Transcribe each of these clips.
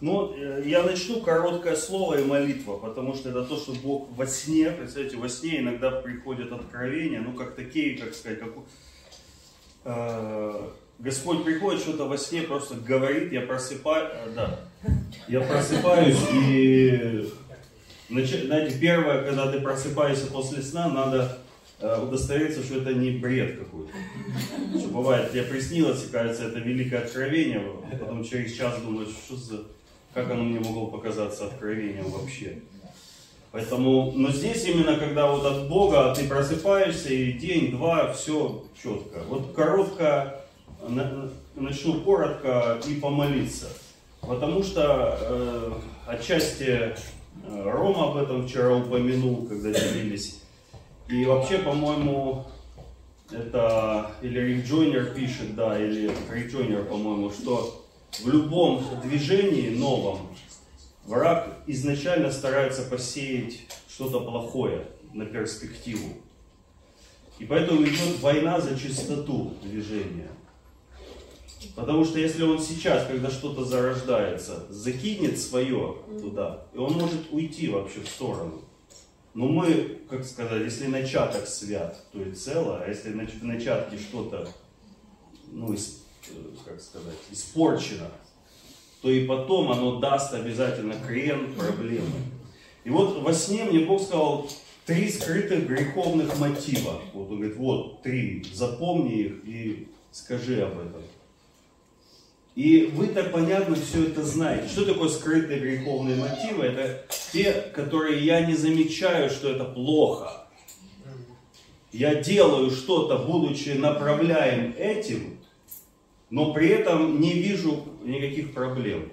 Ну, э, я начну короткое слово и молитва, потому что это то, что Бог во сне, представляете, во сне иногда приходят откровения, ну, как такие, как сказать, как... Э, Господь приходит, что-то во сне просто говорит, я просыпаюсь, э, да, я просыпаюсь и, знаете, первое, когда ты просыпаешься после сна, надо удостовериться, что это не бред какой-то. Что бывает, тебе приснилось, и кажется, это великое откровение, а потом через час думаешь, что за как оно мне могло показаться откровением вообще. Поэтому, но здесь именно, когда вот от Бога ты просыпаешься, и день, два, все четко. Вот коротко, начну коротко и помолиться. Потому что э, отчасти э, Рома об этом вчера упомянул, когда делились. И вообще, по-моему, это или Рик пишет, да, или Рик по-моему, что в любом движении новом враг изначально старается посеять что-то плохое на перспективу. И поэтому идет война за чистоту движения. Потому что если он сейчас, когда что-то зарождается, закинет свое туда, и он может уйти вообще в сторону. Но мы, как сказать, если начаток свят, то и цело, а если в начатке что-то, ну, Э, как сказать, испорчено, то и потом оно даст обязательно крен проблемы. И вот во сне мне Бог сказал три скрытых греховных мотива. Вот он говорит, вот три, запомни их и скажи об этом. И вы так понятно все это знаете. Что такое скрытые греховные мотивы? Это те, которые я не замечаю, что это плохо. Я делаю что-то, будучи направляем этим, но при этом не вижу никаких проблем.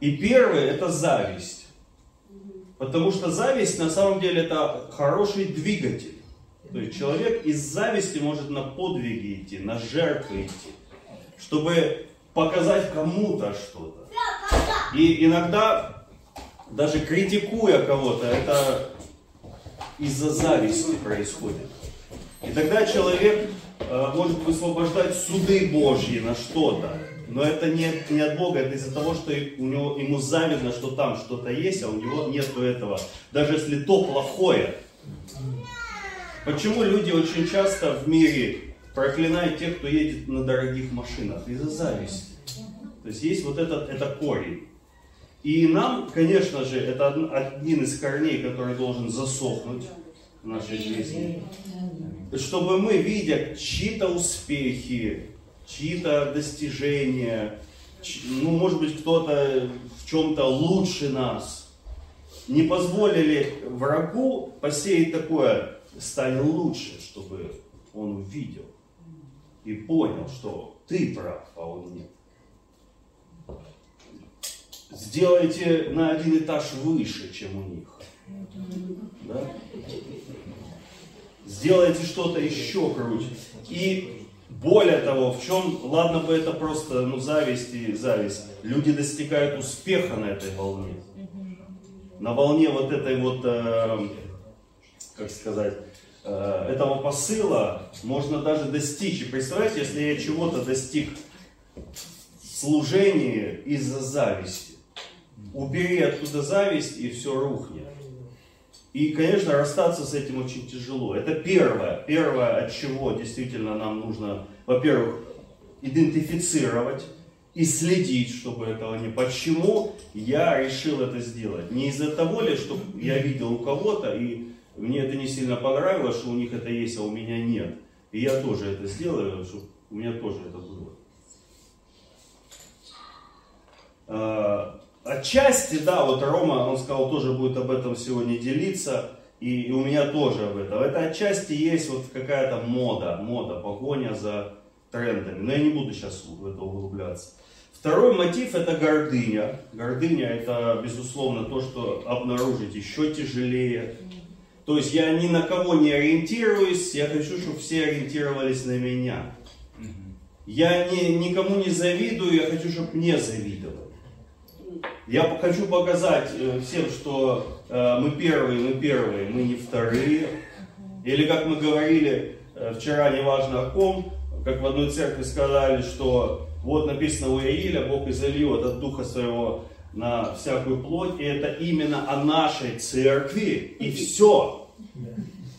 И первое это зависть. Потому что зависть на самом деле это хороший двигатель. То есть человек из зависти может на подвиги идти, на жертвы идти, чтобы показать кому-то что-то. И иногда, даже критикуя кого-то, это из-за зависти происходит. И тогда человек Э, может высвобождать суды Божьи на что-то. Но это не, не от Бога, это из-за того, что у него, ему завидно, что там что-то есть, а у него нету этого. Даже если то плохое. Почему люди очень часто в мире проклинают тех, кто едет на дорогих машинах? Из-за зависти. То есть есть вот этот это корень. И нам, конечно же, это один из корней, который должен засохнуть в нашей жизни чтобы мы, видя чьи-то успехи, чьи-то достижения, ну, может быть, кто-то в чем-то лучше нас, не позволили врагу посеять такое, стань лучше, чтобы он увидел и понял, что ты прав, а он нет. Сделайте на один этаж выше, чем у них. Да? сделайте что-то еще круче. И более того, в чем, ладно бы это просто ну, зависть и зависть, люди достигают успеха на этой волне. На волне вот этой вот, э, как сказать, этого посыла можно даже достичь. И представляете, если я чего-то достиг в служении из-за зависти, убери оттуда зависть и все рухнет. И, конечно, расстаться с этим очень тяжело. Это первое. Первое, от чего действительно нам нужно, во-первых, идентифицировать и следить, чтобы этого не... Почему я решил это сделать? Не из-за того ли, что я видел у кого-то, и мне это не сильно понравилось, что у них это есть, а у меня нет. И я тоже это сделаю, чтобы у меня тоже это было. А, Отчасти, да, вот Рома, он сказал, тоже будет об этом сегодня делиться, и, и у меня тоже об этом. Это отчасти есть вот какая-то мода, мода, погоня за трендами. Но я не буду сейчас в это углубляться. Второй мотив это гордыня. Гордыня это, безусловно, то, что обнаружить еще тяжелее. То есть я ни на кого не ориентируюсь, я хочу, чтобы все ориентировались на меня. Я не, никому не завидую, я хочу, чтобы мне завидовали. Я хочу показать э, всем, что э, мы первые, мы первые, мы не вторые. Или как мы говорили э, вчера, неважно о ком, как в одной церкви сказали, что вот написано у Иаиля, Бог изольет от Духа Своего на всякую плоть, и это именно о нашей церкви, и все.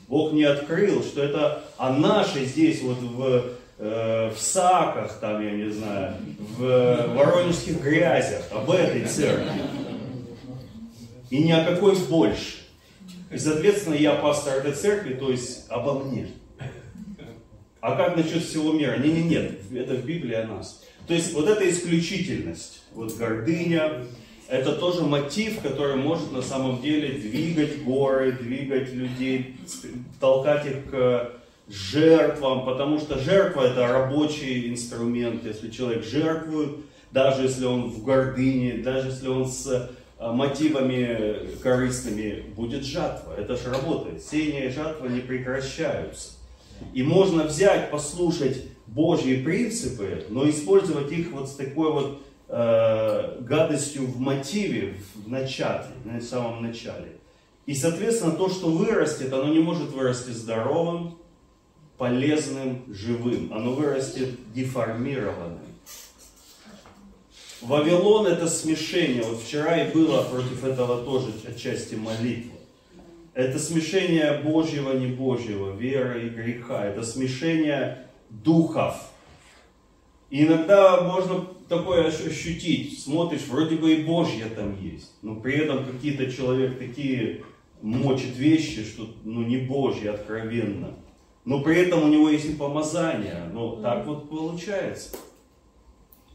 Бог не открыл, что это о нашей здесь, вот в, э, в Саках, там, я не знаю, в Воронежских грязях, об этой церкви. И ни о какой больше. И, соответственно, я пастор этой церкви, то есть обо мне. А как насчет всего мира? Не, не, нет, это в Библии о нас. То есть вот эта исключительность, вот гордыня, это тоже мотив, который может на самом деле двигать горы, двигать людей, толкать их к жертвам, потому что жертва это рабочий инструмент. Если человек жертвует, даже если он в гордыне, даже если он с а, мотивами корыстными, будет жатва. Это же работает. Сеяние и жатва не прекращаются. И можно взять, послушать Божьи принципы, но использовать их вот с такой вот э, гадостью в мотиве, в начале, на самом начале. И, соответственно, то, что вырастет, оно не может вырасти здоровым, полезным, живым. Оно вырастет деформированным. Вавилон это смешение. Вот вчера и было против этого тоже отчасти молитва. Это смешение Божьего, не Божьего, веры и греха. Это смешение духов. И иногда можно такое ощутить. Смотришь, вроде бы и Божье там есть. Но при этом какие-то человек такие мочит вещи, что ну, не Божьи откровенно. Но при этом у него есть и помазание. Но так вот получается.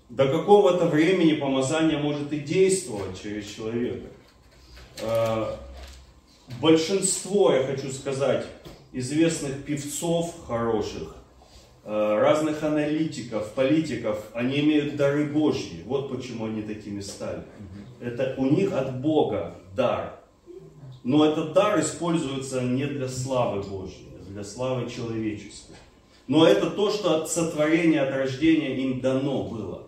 До какого-то времени помазание может и действовать через человека. А, большинство, я хочу сказать, известных певцов хороших, разных аналитиков, политиков, они имеют дары Божьи. Вот почему они такими стали. Это у них от Бога дар. Но этот дар используется не для славы Божьей, а для славы человеческой. Но это то, что от сотворения, от рождения им дано было.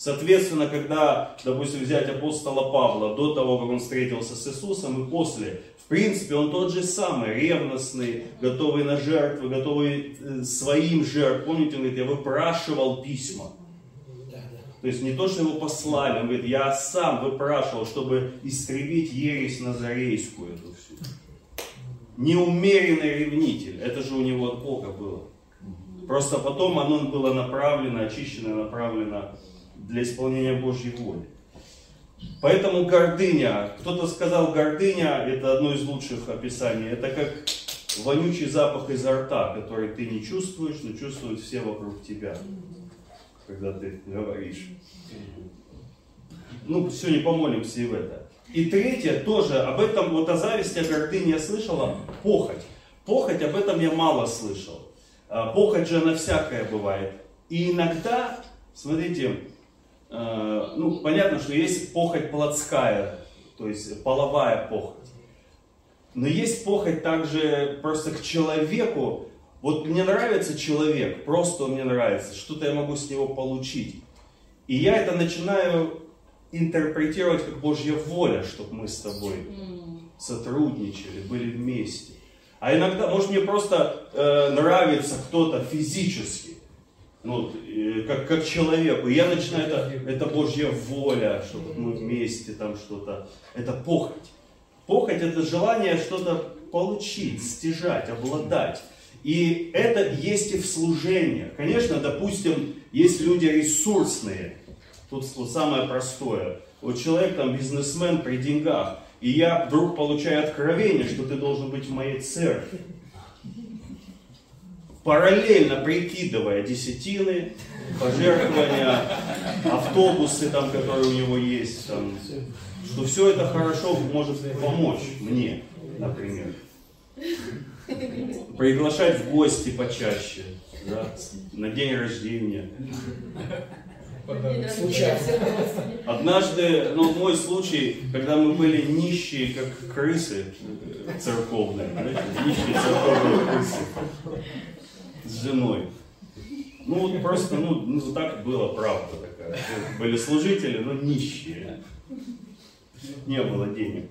Соответственно, когда, допустим, взять апостола Павла, до того, как он встретился с Иисусом, и после, в принципе, он тот же самый, ревностный, готовый на жертвы, готовый э, своим жертв. Помните, он говорит, я выпрашивал письма. То есть не то, что его послали, он говорит, я сам выпрашивал, чтобы истребить ересь назарейскую эту всю. Неумеренный ревнитель, это же у него от Бога было. Просто потом оно было направлено, очищено, направлено для исполнения Божьей воли. Поэтому гордыня, кто-то сказал, гордыня это одно из лучших описаний, это как вонючий запах изо рта, который ты не чувствуешь, но чувствуют все вокруг тебя, когда ты говоришь. Ну, сегодня помолимся и в это. И третье тоже, об этом, вот о зависти, о гордыне я слышала, похоть. Похоть, об этом я мало слышал. А, похоть же она всякая бывает. И иногда, смотрите, Э, ну, понятно, что есть похоть плотская, то есть половая похоть. Но есть похоть также просто к человеку. Вот мне нравится человек, просто он мне нравится, что-то я могу с него получить. И я это начинаю интерпретировать как Божья воля, чтобы мы с тобой сотрудничали, были вместе. А иногда, может, мне просто э, нравится кто-то физически ну, как, как человеку. И я начинаю, это, это Божья воля, чтобы мы вместе там что-то. Это похоть. Похоть это желание что-то получить, стяжать, обладать. И это есть и в служении. Конечно, допустим, есть люди ресурсные. Тут самое простое. Вот человек там бизнесмен при деньгах, и я вдруг получаю откровение, что ты должен быть в моей церкви параллельно прикидывая десятины, пожертвования, автобусы, там, которые у него есть, там, что все это хорошо может помочь мне, например. Приглашать в гости почаще, да, на день рождения. Однажды, ну, мой случай, когда мы были нищие, как крысы церковные, знаете, нищие церковные крысы с женой. Ну вот просто, ну, ну так было, правда такая. Были служители, но нищие. Не было денег.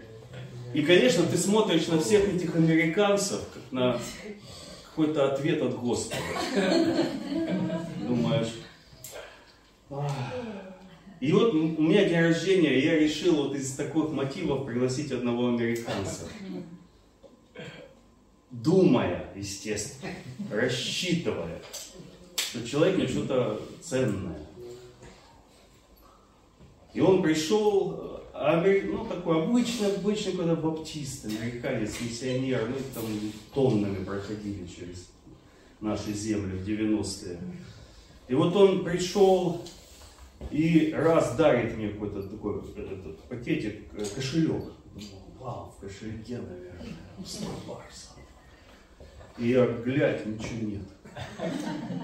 И, конечно, ты смотришь на всех этих американцев, как на какой-то ответ от Господа. И вот у меня день рождения, я решил вот из таких мотивов пригласить одного американца. Думая, естественно, рассчитывая, что человек мне что-то ценное. И он пришел, ну такой обычный, обычный какой-то баптист, американец, миссионер, ну там тоннами проходили через наши земли в 90-е. И вот он пришел и раз дарит мне какой-то такой этот, пакетик, э, кошелек. Вау, в кошельке, наверное, 100 барсов. И я, глядь, ничего нет.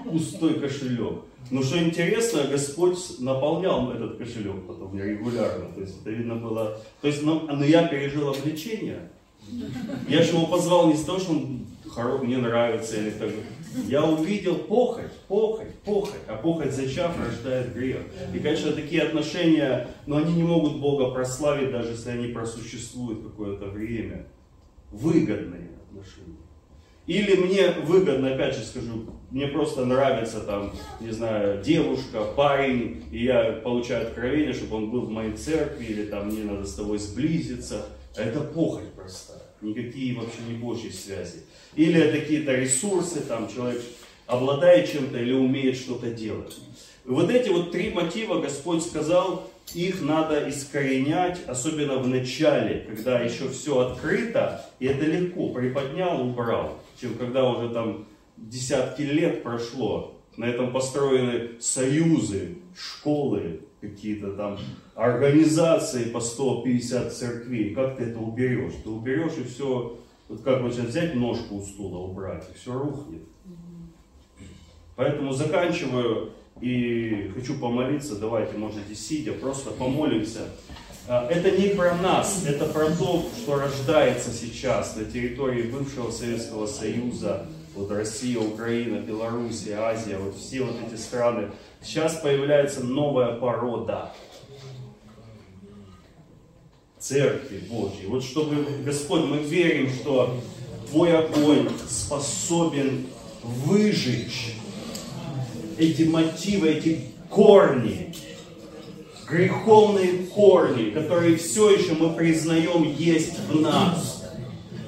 Пустой кошелек. Но что интересно, Господь наполнял этот кошелек потом регулярно. То есть это видно было. То есть, но, но я пережил обличение. Я же его позвал не с того, что он хорош, мне нравится или так. Я увидел похоть, похоть, похоть, а похоть зачав рождает грех. И, конечно, такие отношения, но они не могут Бога прославить, даже если они просуществуют какое-то время. Выгодные отношения. Или мне выгодно, опять же скажу, мне просто нравится там, не знаю, девушка, парень, и я получаю откровение, чтобы он был в моей церкви, или там мне надо с тобой сблизиться. Это похоть простая. Никакие вообще не божьи связи. Или какие-то ресурсы, там человек обладает чем-то или умеет что-то делать. Вот эти вот три мотива Господь сказал, их надо искоренять, особенно в начале, когда еще все открыто, и это легко, приподнял, убрал, чем когда уже там десятки лет прошло, на этом построены союзы, школы, какие-то там организации по 150 церквей. Как ты это уберешь? Ты уберешь и все, вот как вот сейчас взять ножку у стула, убрать, и все рухнет. Поэтому заканчиваю и хочу помолиться. Давайте, можете сидя, просто помолимся. А, это не про нас, это про то, что рождается сейчас на территории бывшего Советского Союза, вот Россия, Украина, Белоруссия, Азия, вот все вот эти страны. Сейчас появляется новая порода Церкви Божьей. Вот чтобы, Господь, мы верим, что Твой огонь способен выжечь эти мотивы, эти корни, греховные корни, которые все еще мы признаем есть в нас,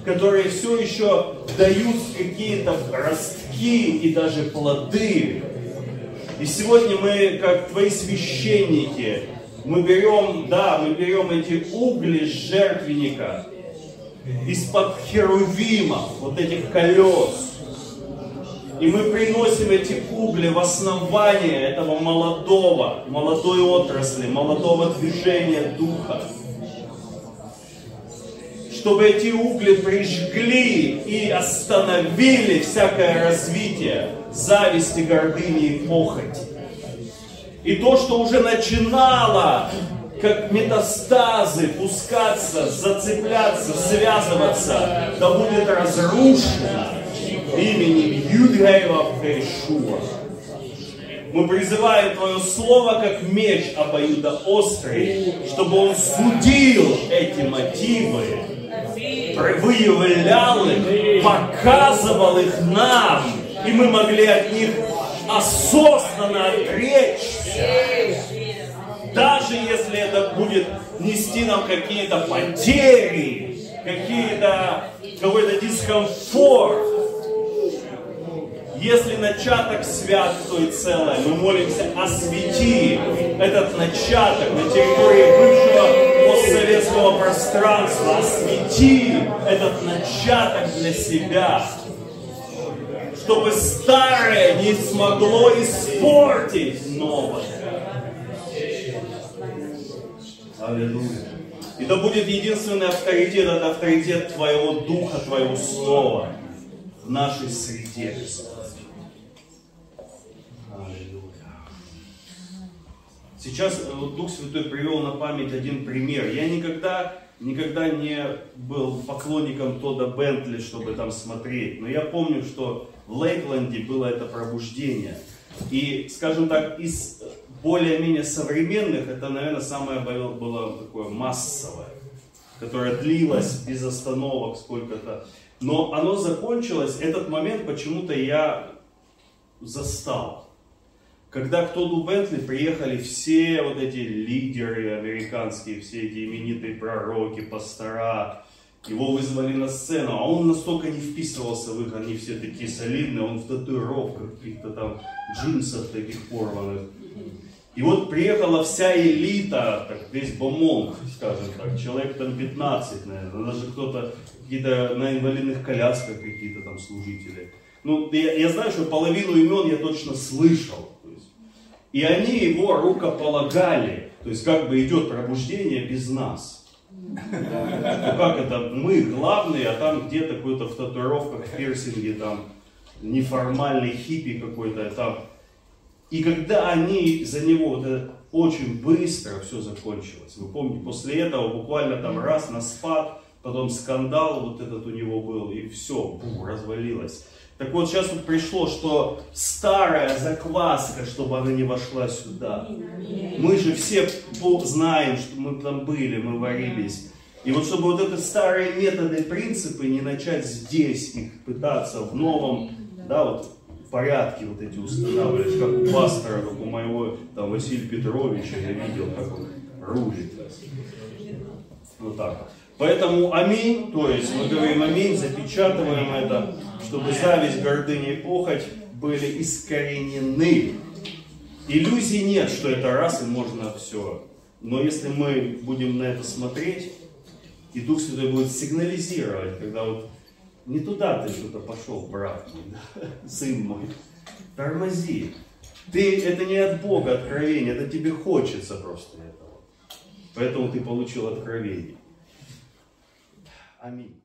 которые все еще дают какие-то ростки и даже плоды. И сегодня мы, как твои священники, мы берем, да, мы берем эти угли с жертвенника, из-под херувимов, вот этих колес, и мы приносим эти угли в основание этого молодого, молодой отрасли, молодого движения духа. Чтобы эти угли прижгли и остановили всякое развитие зависти, гордыни и похоти. И то, что уже начинало как метастазы пускаться, зацепляться, связываться, да будет разрушено именем Юдгаева Перешуа. Мы призываем Твое Слово как меч обоюдоострый, чтобы он судил эти мотивы, выявлял их, показывал их нам, и мы могли от них осознанно отречься. Даже если это будет нести нам какие-то потери, какие-то какой-то дискомфорт, если начаток свят, то и целое. Мы молимся, освети этот начаток на территории бывшего постсоветского пространства. Освети этот начаток для себя. Чтобы старое не смогло испортить новое. Аллилуйя. И да будет единственный авторитет, это авторитет Твоего Духа, Твоего Слова в нашей среде, Господь. Сейчас э, Дух Святой привел на память один пример. Я никогда, никогда не был поклонником Тода Бентли, чтобы там смотреть. Но я помню, что в Лейкленде было это пробуждение. И, скажем так, из более-менее современных, это, наверное, самое было такое массовое, которое длилось без остановок сколько-то. Но оно закончилось, этот момент почему-то я застал. Когда к Тоду Бентли приехали все вот эти лидеры американские, все эти именитые пророки, пастора, его вызвали на сцену, а он настолько не вписывался в их, они все такие солидные, он в татуировках, каких-то там джинсах таких порванных. И вот приехала вся элита, так, весь бомон, скажем так, человек там 15, наверное, даже кто-то, какие-то на инвалидных колясках какие-то там служители. Ну, я, я знаю, что половину имен я точно слышал. И они его рукополагали. То есть, как бы идет пробуждение без нас. Ну как это, мы главные, а там где-то какой-то в татуировках, в пирсинге, там, неформальный хиппи какой-то, там. И когда они за него, вот это очень быстро все закончилось. Вы помните, после этого буквально там раз на спад, потом скандал вот этот у него был, и все, бум, развалилось. Так вот, сейчас вот пришло, что старая закваска, чтобы она не вошла сюда. Мы же все знаем, что мы там были, мы варились. И вот чтобы вот эти старые методы, принципы не начать здесь их пытаться в новом, да, вот порядке вот эти устанавливать, как у пастора, как у моего там Василия Петровича, я видел, как он рулит. Вот так. Поэтому аминь, то есть мы говорим аминь, запечатываем это, чтобы зависть, гордыня и похоть были искоренены. Иллюзий нет, что это раз и можно все. Но если мы будем на это смотреть, и Дух Святой будет сигнализировать, когда вот не туда ты что-то пошел, брат мой, да? сын мой, тормози. Ты, это не от Бога откровение, это тебе хочется просто этого. Поэтому ты получил откровение. Аминь.